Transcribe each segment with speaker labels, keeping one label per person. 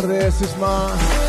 Speaker 1: tardes, Isma.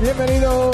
Speaker 2: Bienvenido.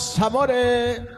Speaker 2: Rizos, amores.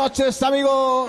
Speaker 2: Noches, amigo.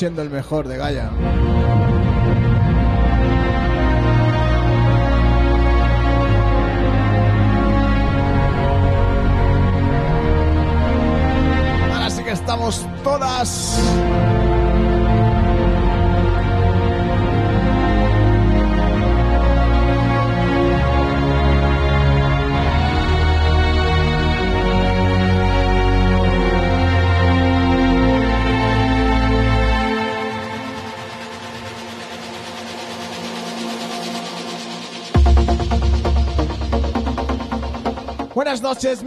Speaker 2: Siendo el mejor de Gaia. Buenas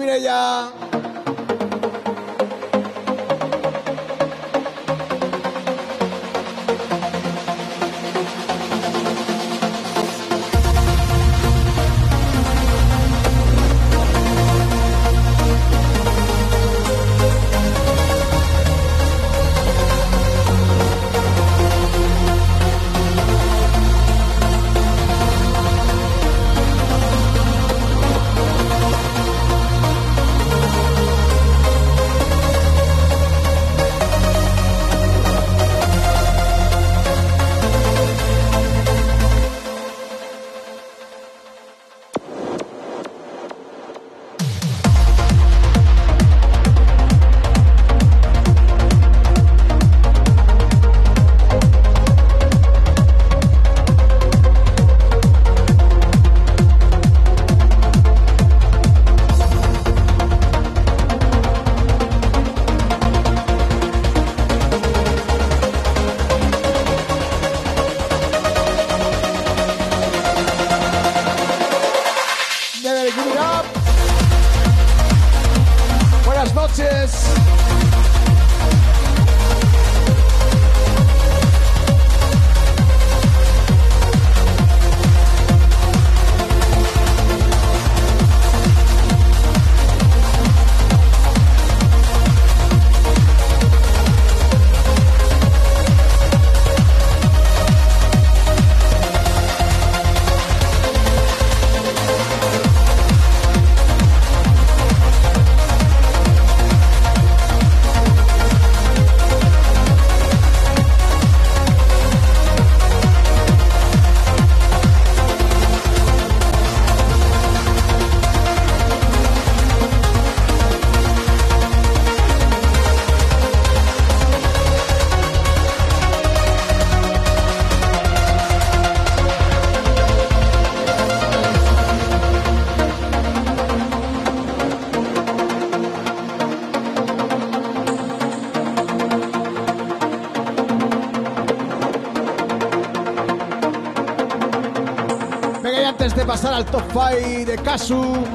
Speaker 2: Mireya. al top 5 de Kazu.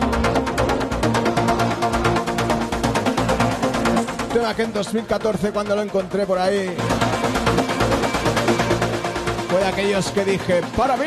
Speaker 2: Tema que en 2014 cuando lo encontré por ahí fue de aquellos que dije, para mí.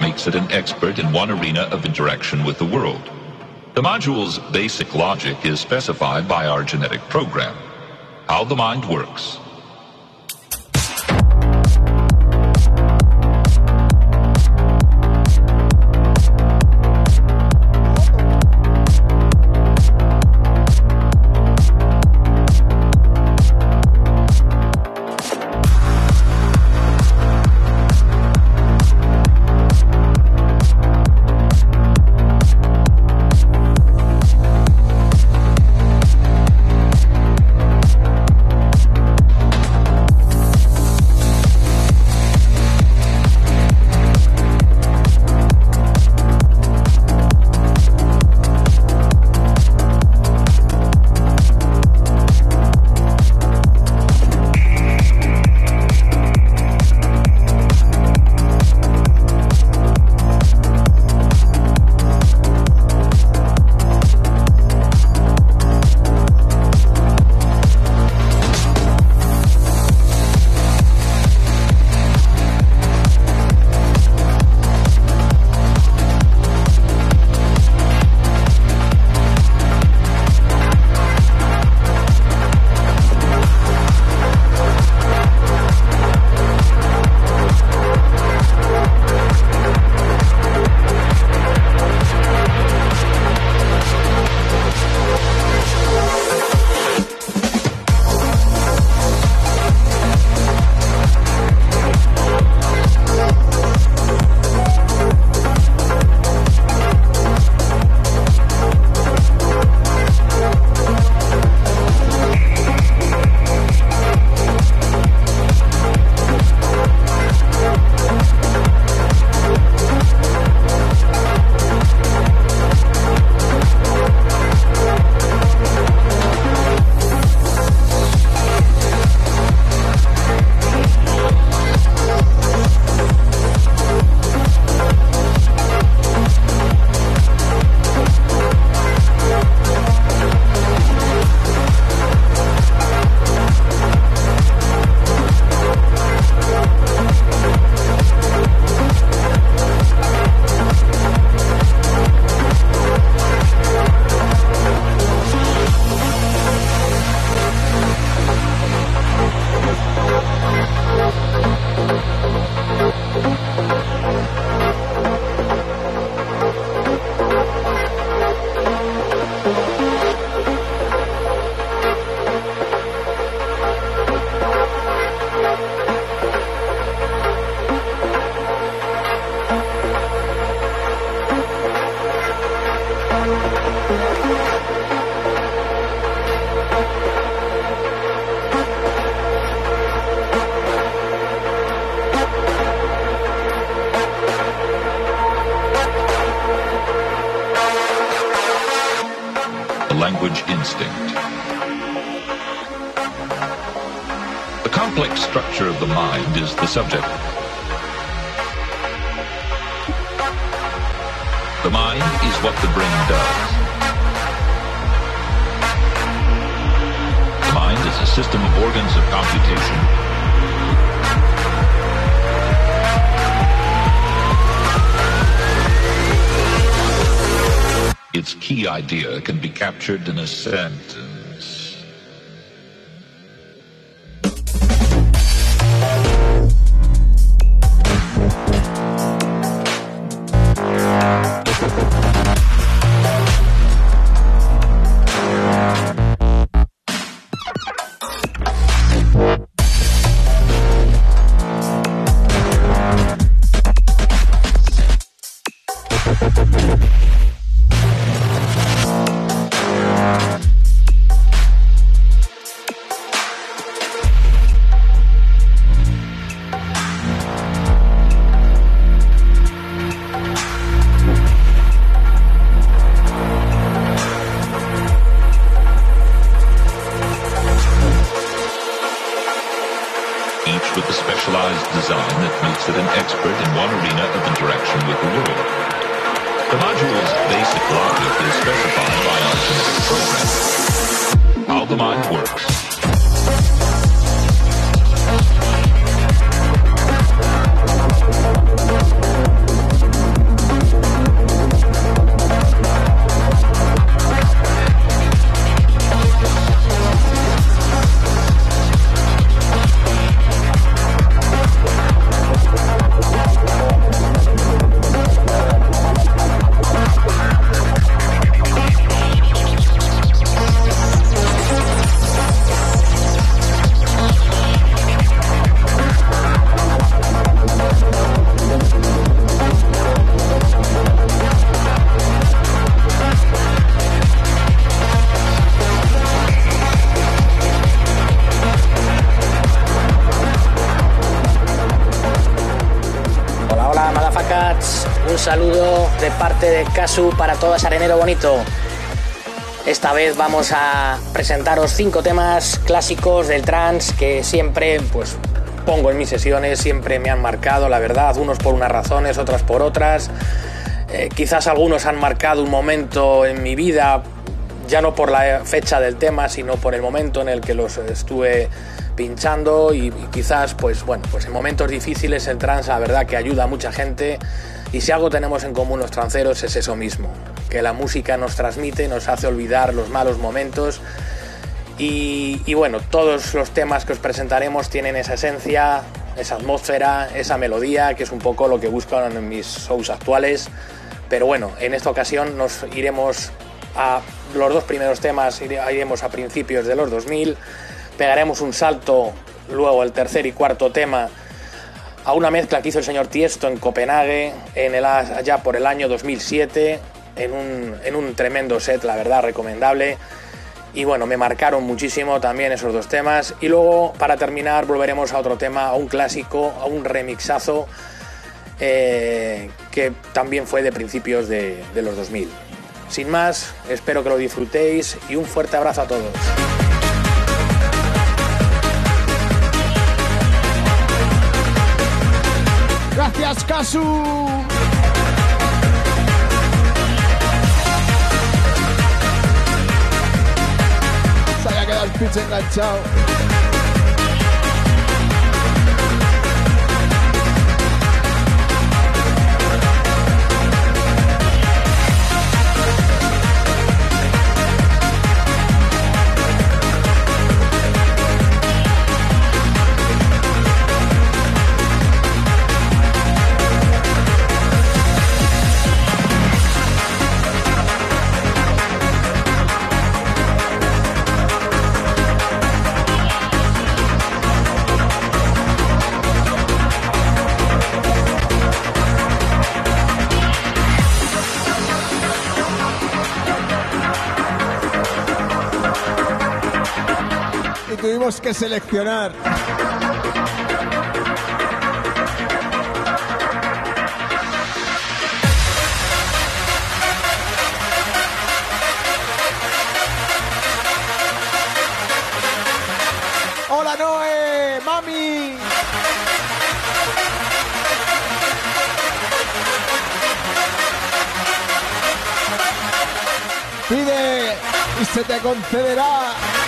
Speaker 3: Makes it an expert in one arena of interaction with the world. The module's basic logic is specified by our genetic program. How the mind works, of computation. Its key idea can be captured in a sentence.
Speaker 4: Casu para todas Arenero Bonito. Esta vez vamos a presentaros cinco temas clásicos del trance que siempre pues pongo en mis sesiones, siempre me han marcado, la verdad, unos por unas razones, otras por otras. Eh, quizás algunos han marcado un momento en mi vida, ya no por la fecha del tema, sino por el momento en el que los estuve pinchando y, y quizás pues bueno, pues en momentos difíciles el trance la verdad que ayuda a mucha gente y si algo tenemos en común los tranceros es eso mismo, que la música nos transmite, nos hace olvidar los malos momentos y, bueno, todos los temas que os presentaremos tienen esa esencia, esa atmósfera, esa melodía, que es un poco lo que buscan en mis shows actuales. Pero bueno, en esta ocasión nos iremos a los dos primeros temas, iremos a principios de los 2000, pegaremos un salto, luego el tercer y cuarto tema a una mezcla que hizo el señor Tiesto en Copenhague en el, allá por el año 2007 en un, en un tremendo set, la verdad, recomendable. Y bueno, me marcaron muchísimo también esos dos temas. Y luego, para terminar, volveremos a otro tema, a un clásico, a un remixazo eh, que también fue de principios de, de los 2000. Sin más, espero que lo disfrutéis y un fuerte abrazo a todos.
Speaker 1: Gracias, Casu. Se había quedado el pitch enganchado.
Speaker 2: Que seleccionar. Hola Noé, mami. Pide y se te concederá.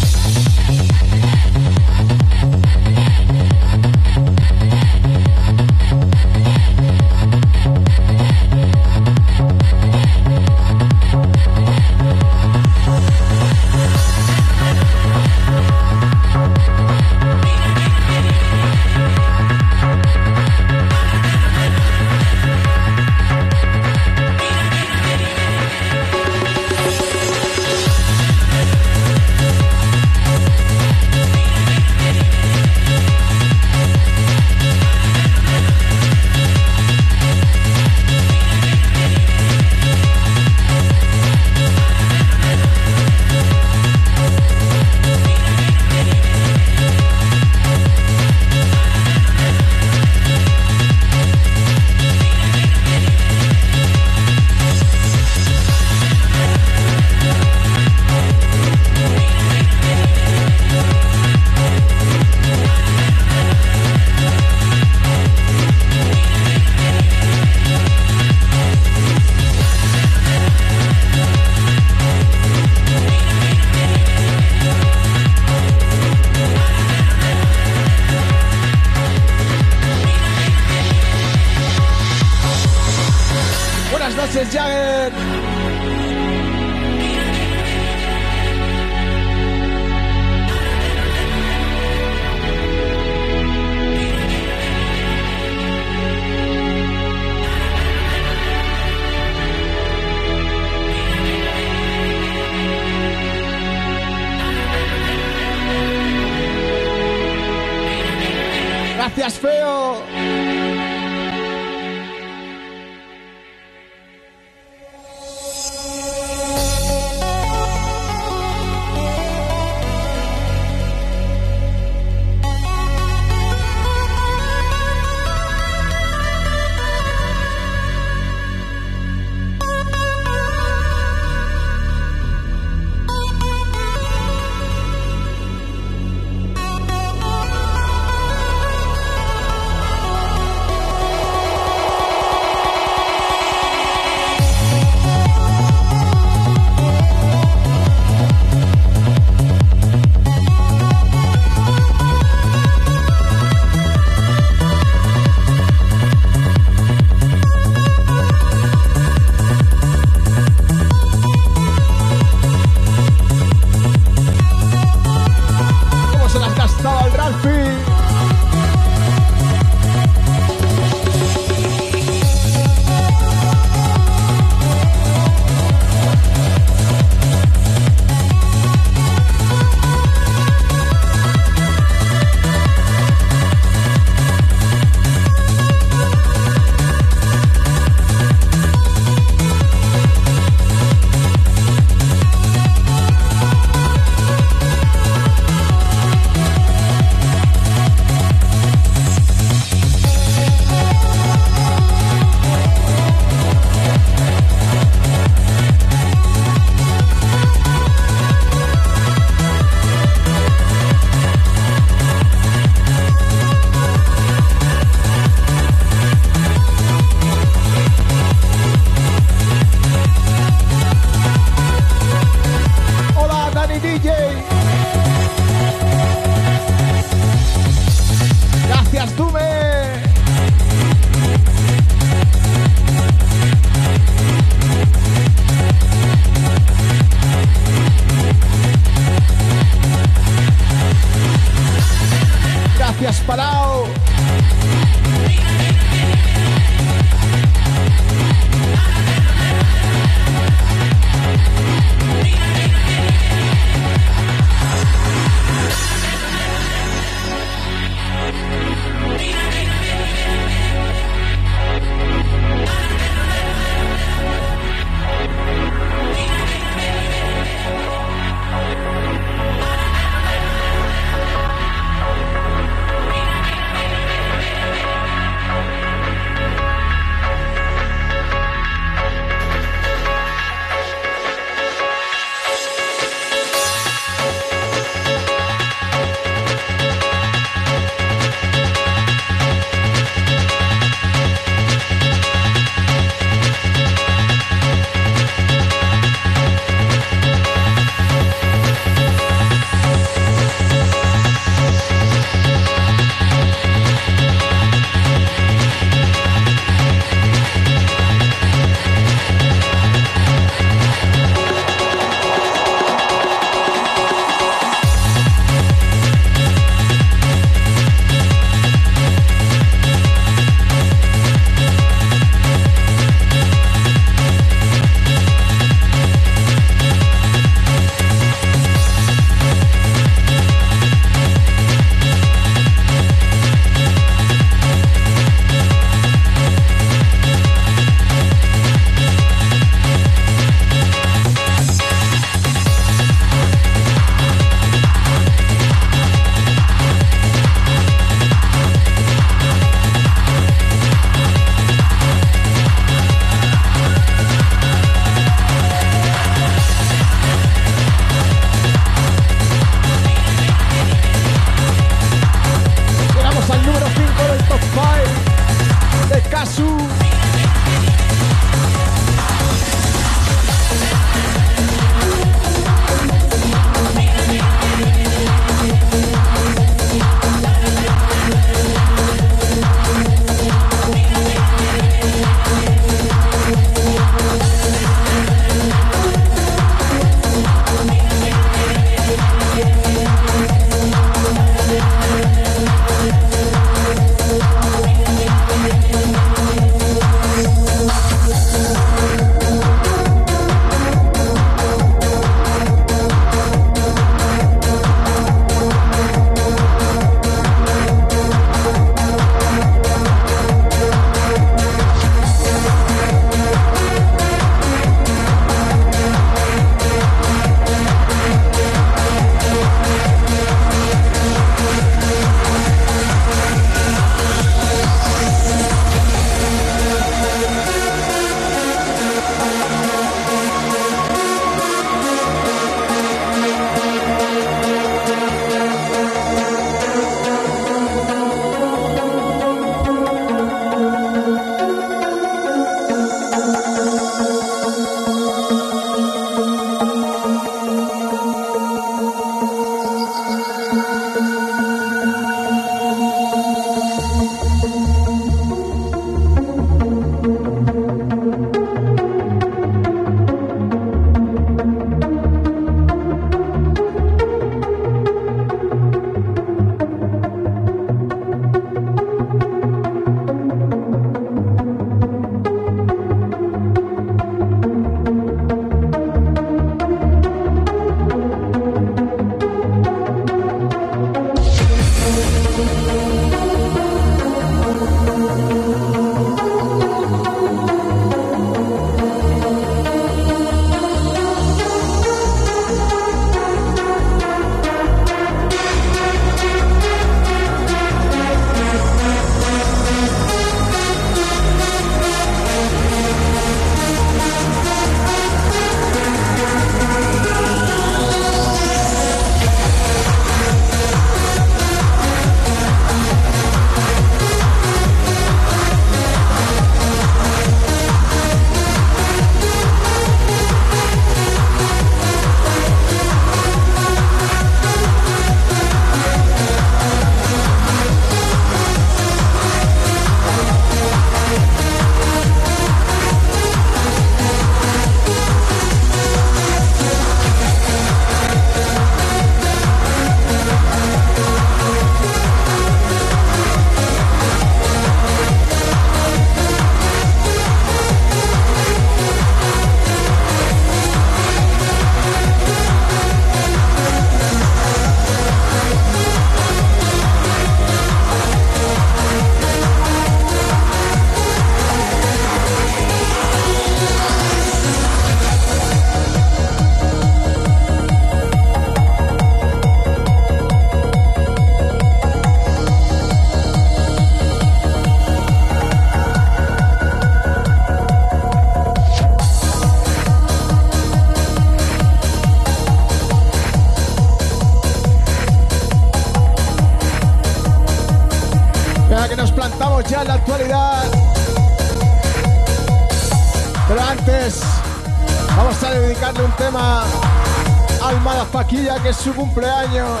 Speaker 2: su cumpleaños.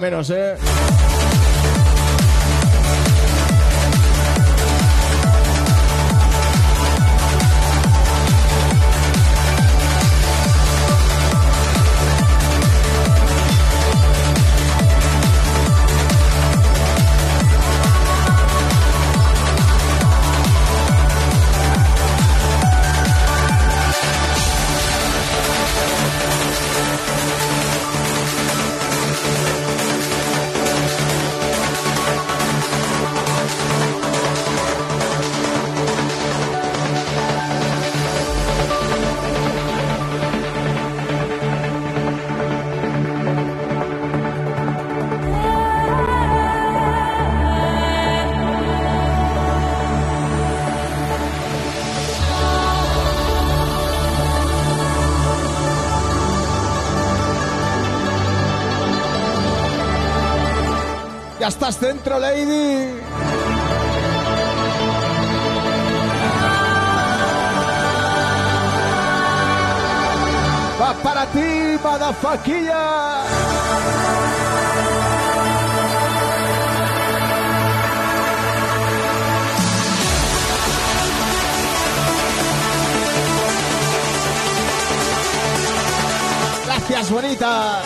Speaker 2: menos, ¿eh? Lady. Va para ti, madafaquilla. Gracias, bonita.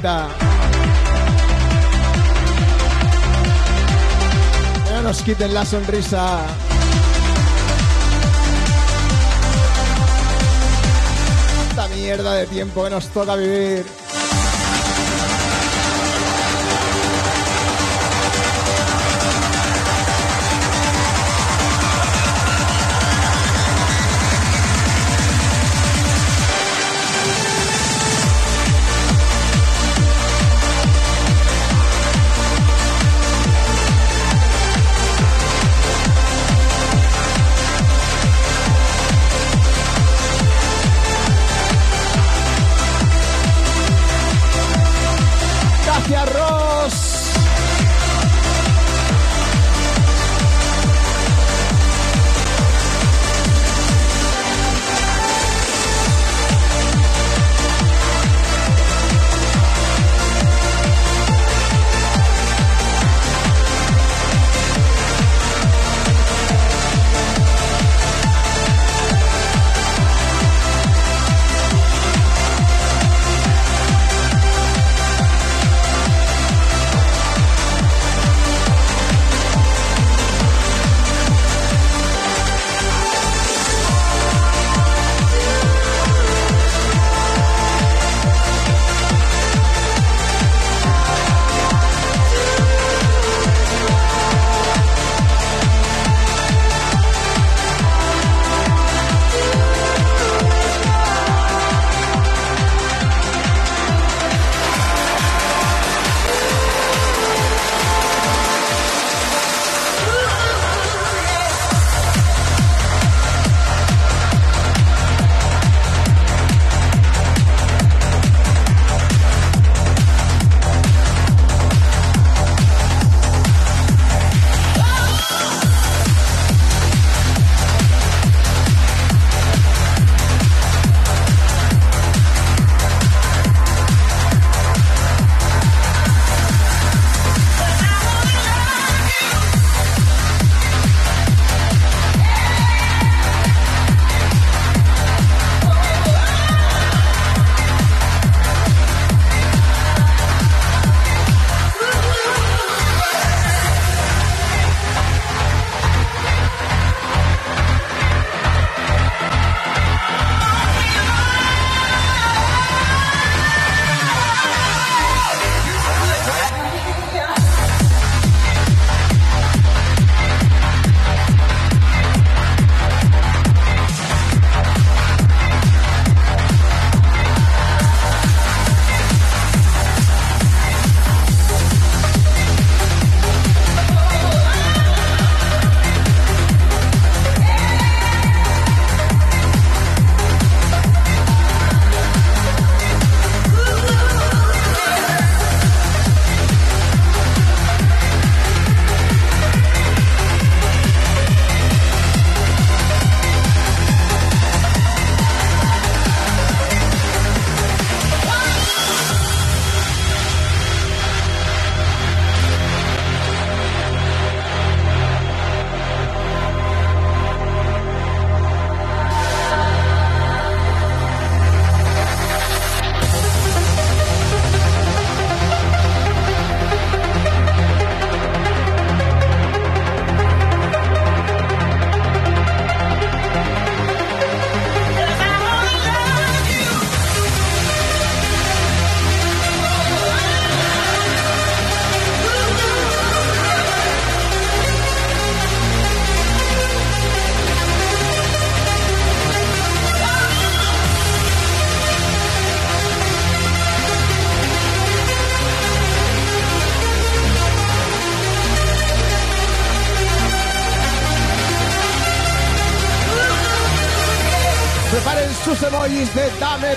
Speaker 2: Que no nos quiten la sonrisa. Esta mierda de tiempo que nos toca vivir.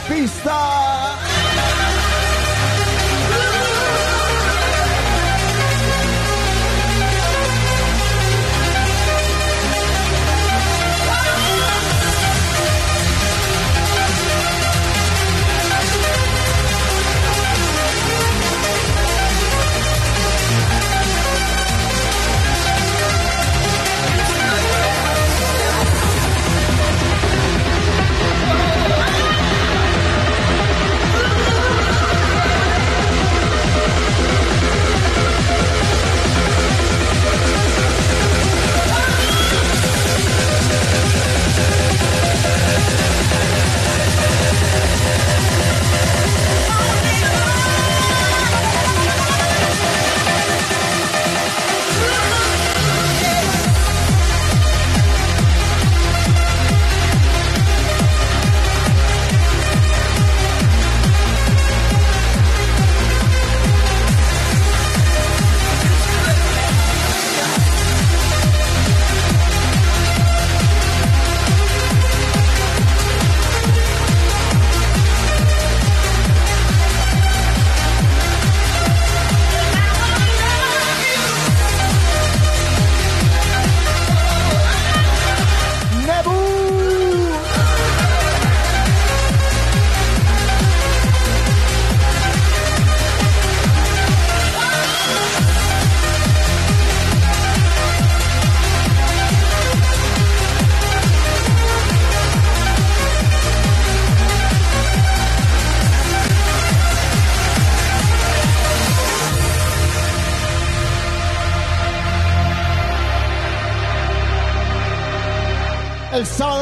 Speaker 2: Pista.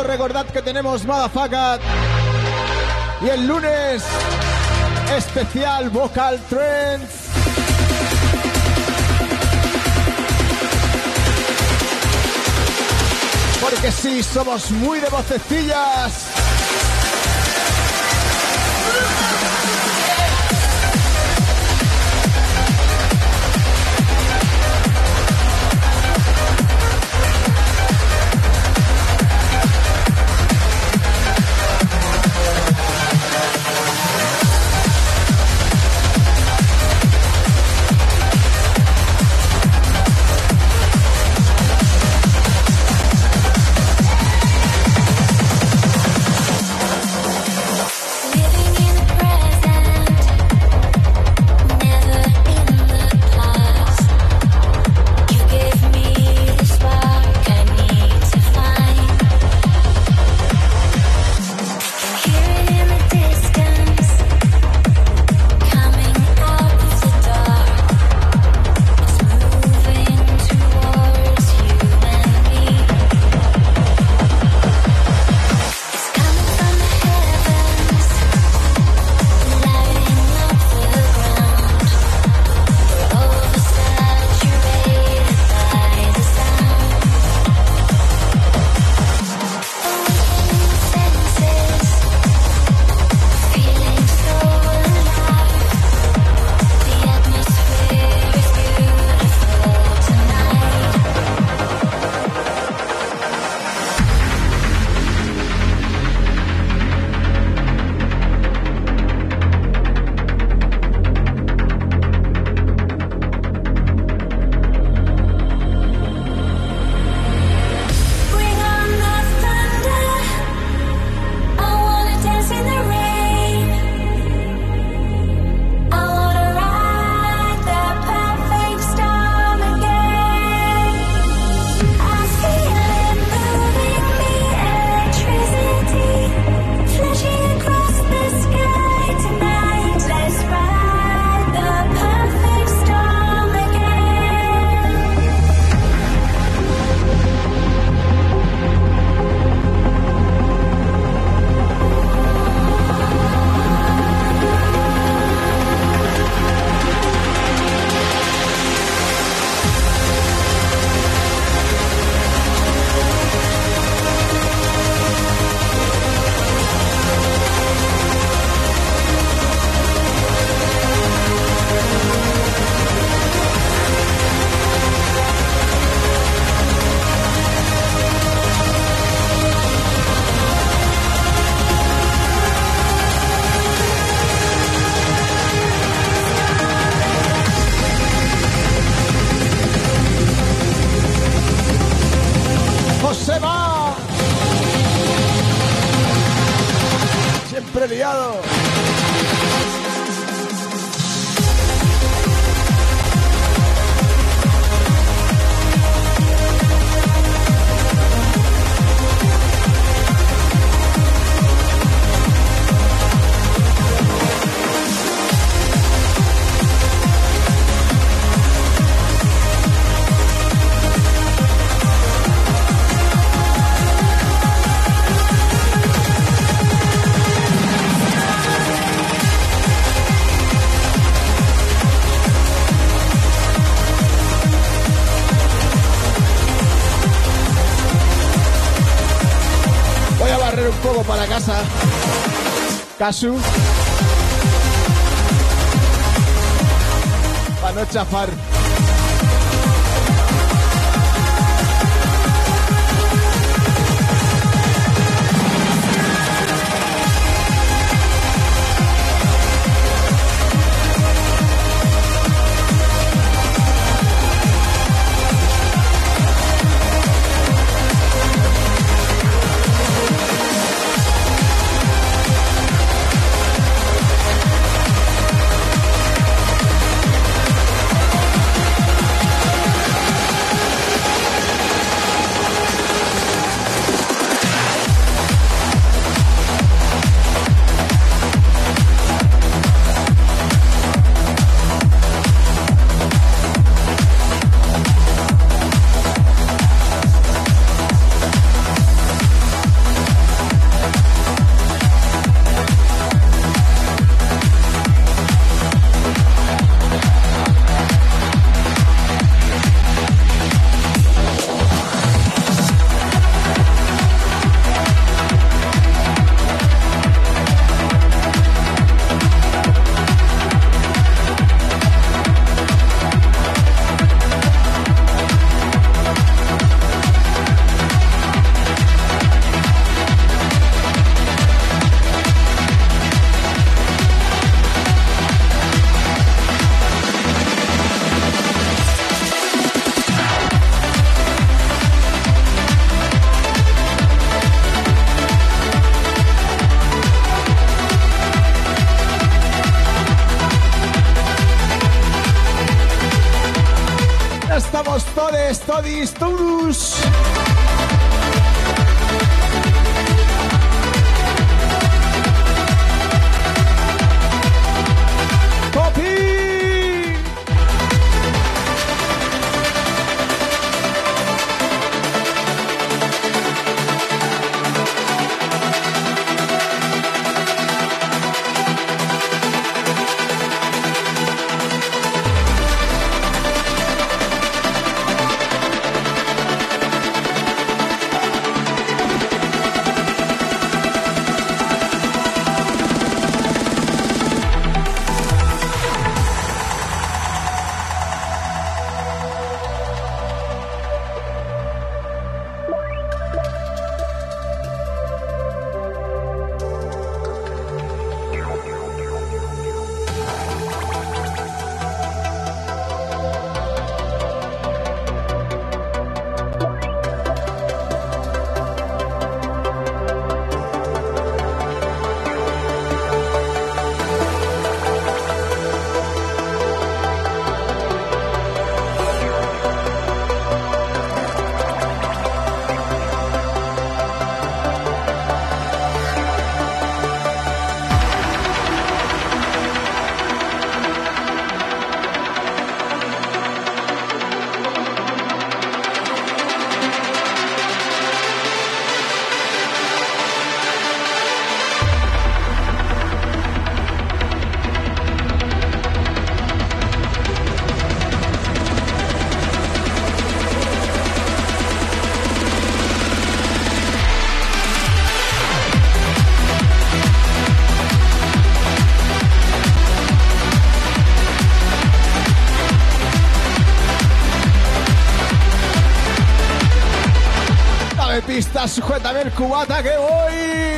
Speaker 2: Recordad que tenemos Madafacat. Y el lunes, especial Vocal Trends. Porque sí, somos muy de vocecillas. Poco para casa. Casu. Para no chafar. estão sujétame el cubata que voy.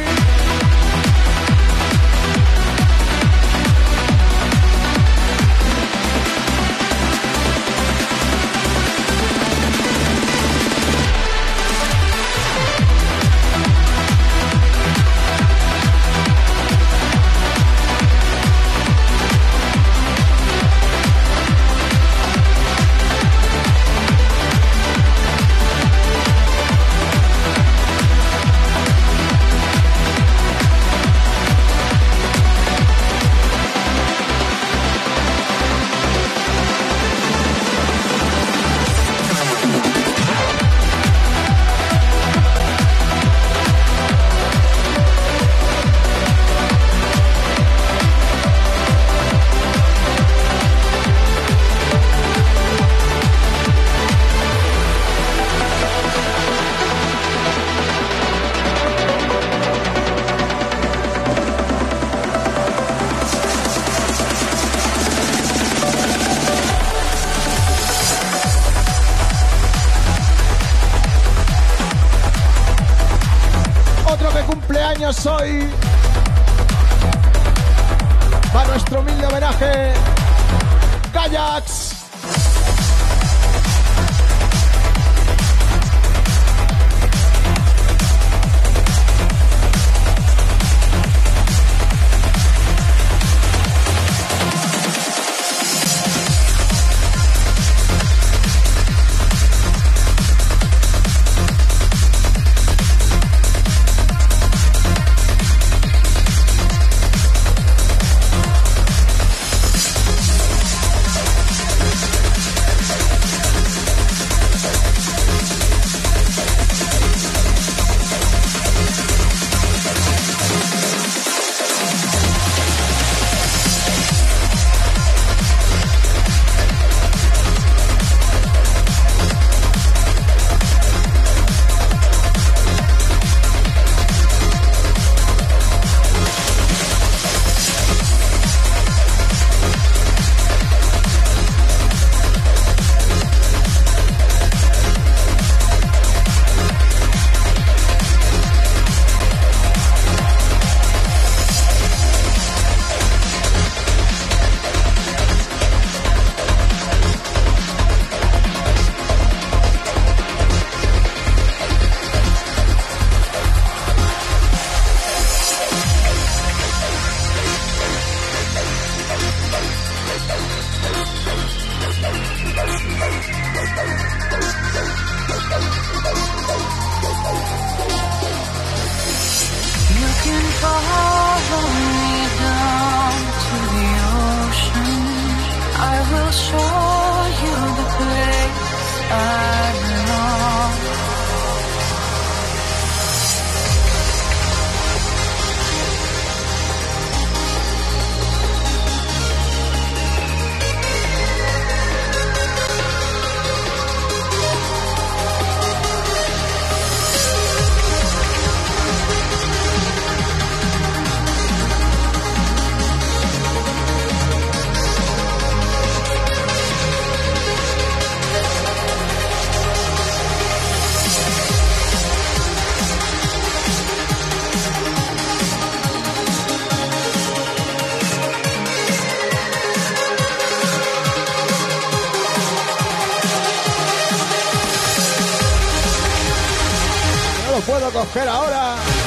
Speaker 2: puedo coger ahora.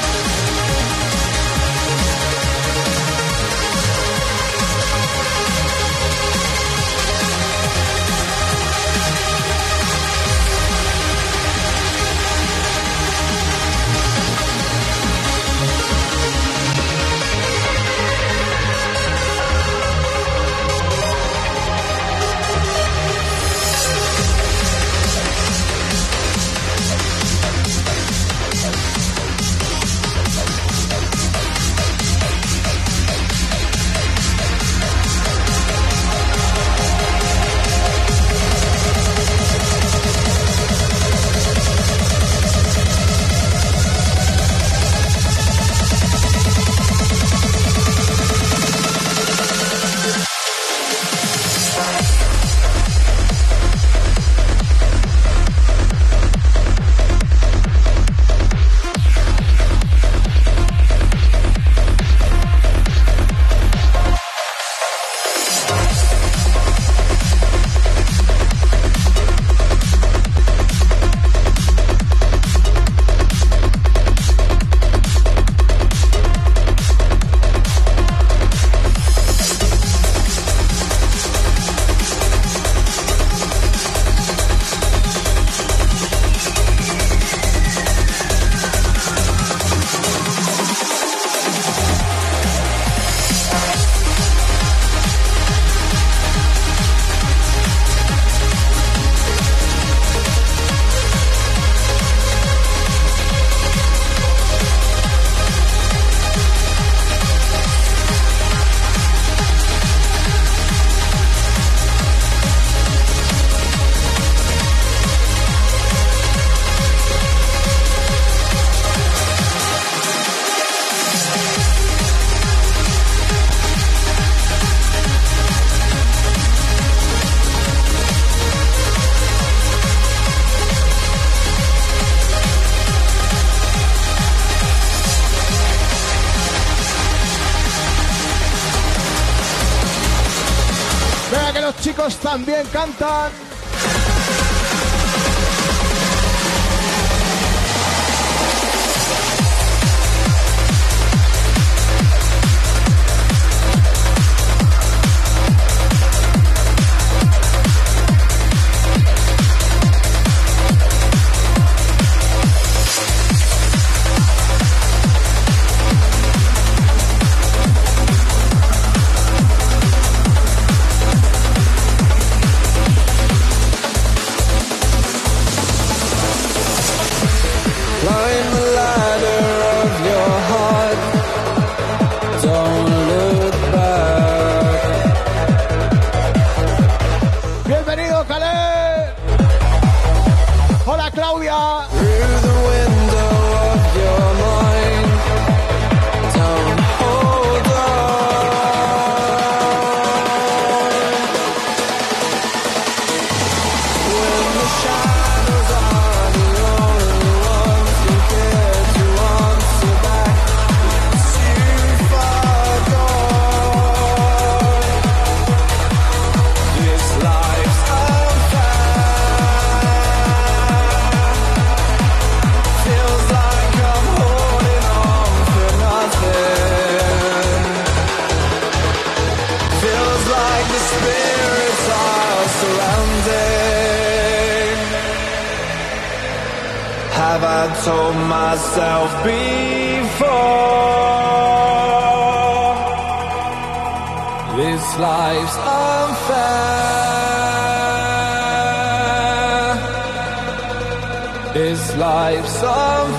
Speaker 2: I told myself before
Speaker 5: This life's
Speaker 1: unfair. This life's unfair.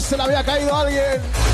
Speaker 1: Se le había caído a alguien.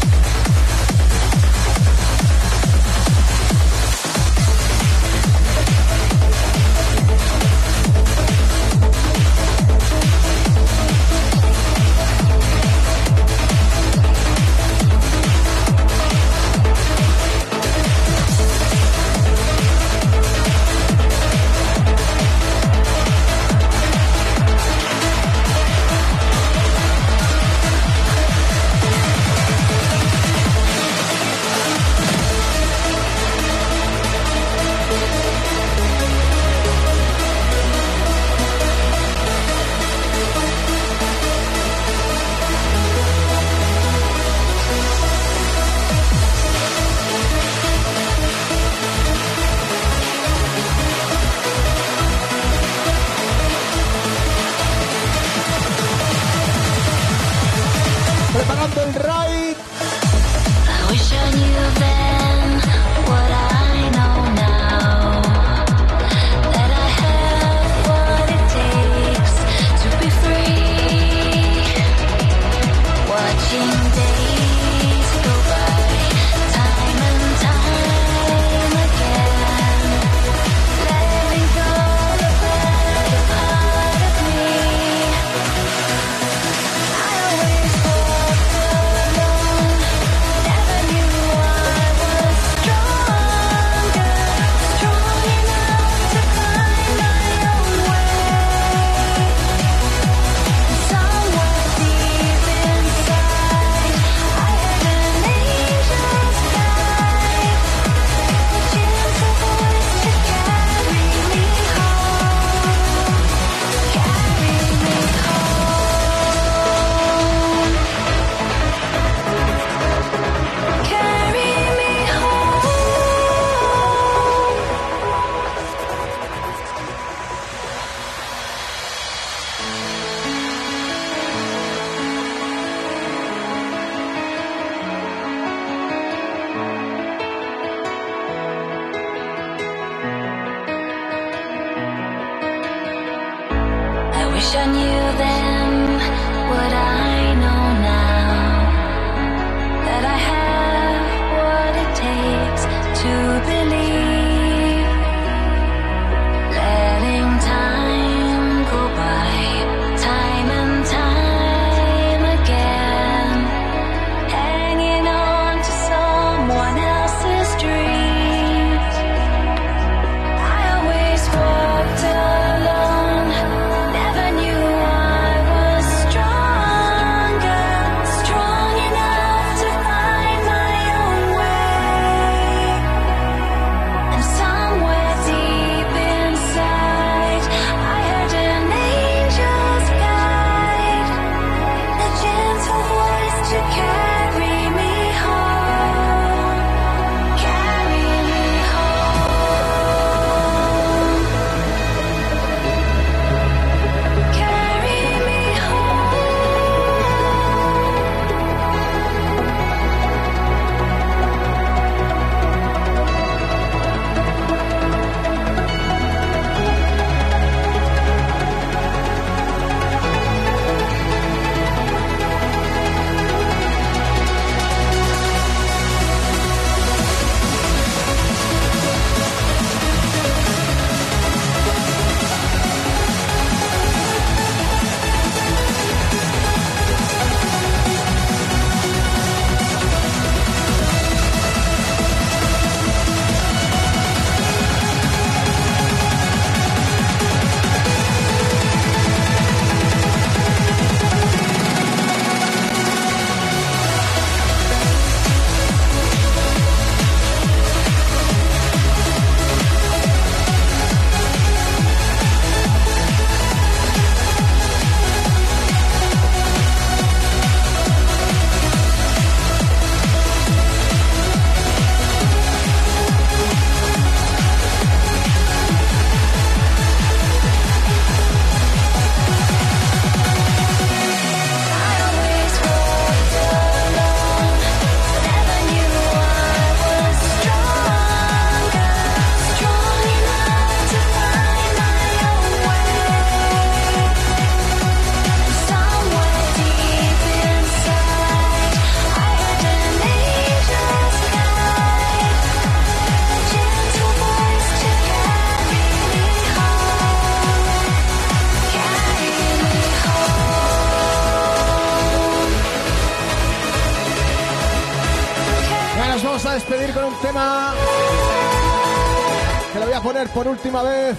Speaker 1: Por última vez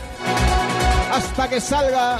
Speaker 1: hasta que salga.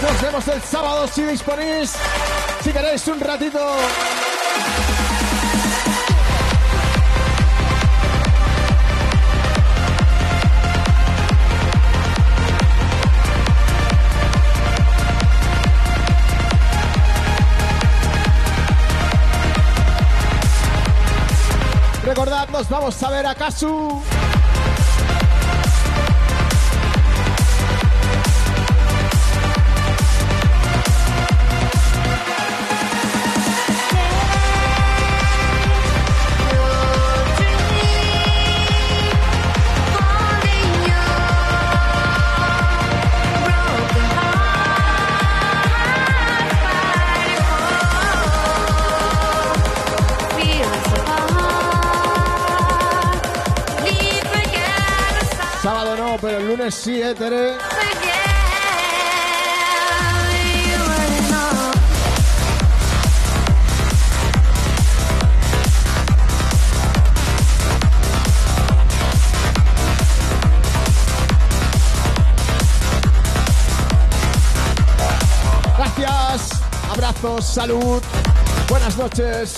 Speaker 1: Nos vemos el sábado si disponéis. Si queréis un ratito. Recordad, nos vamos a ver a Kazu.
Speaker 2: Gracias, abrazos, salud, buenas noches.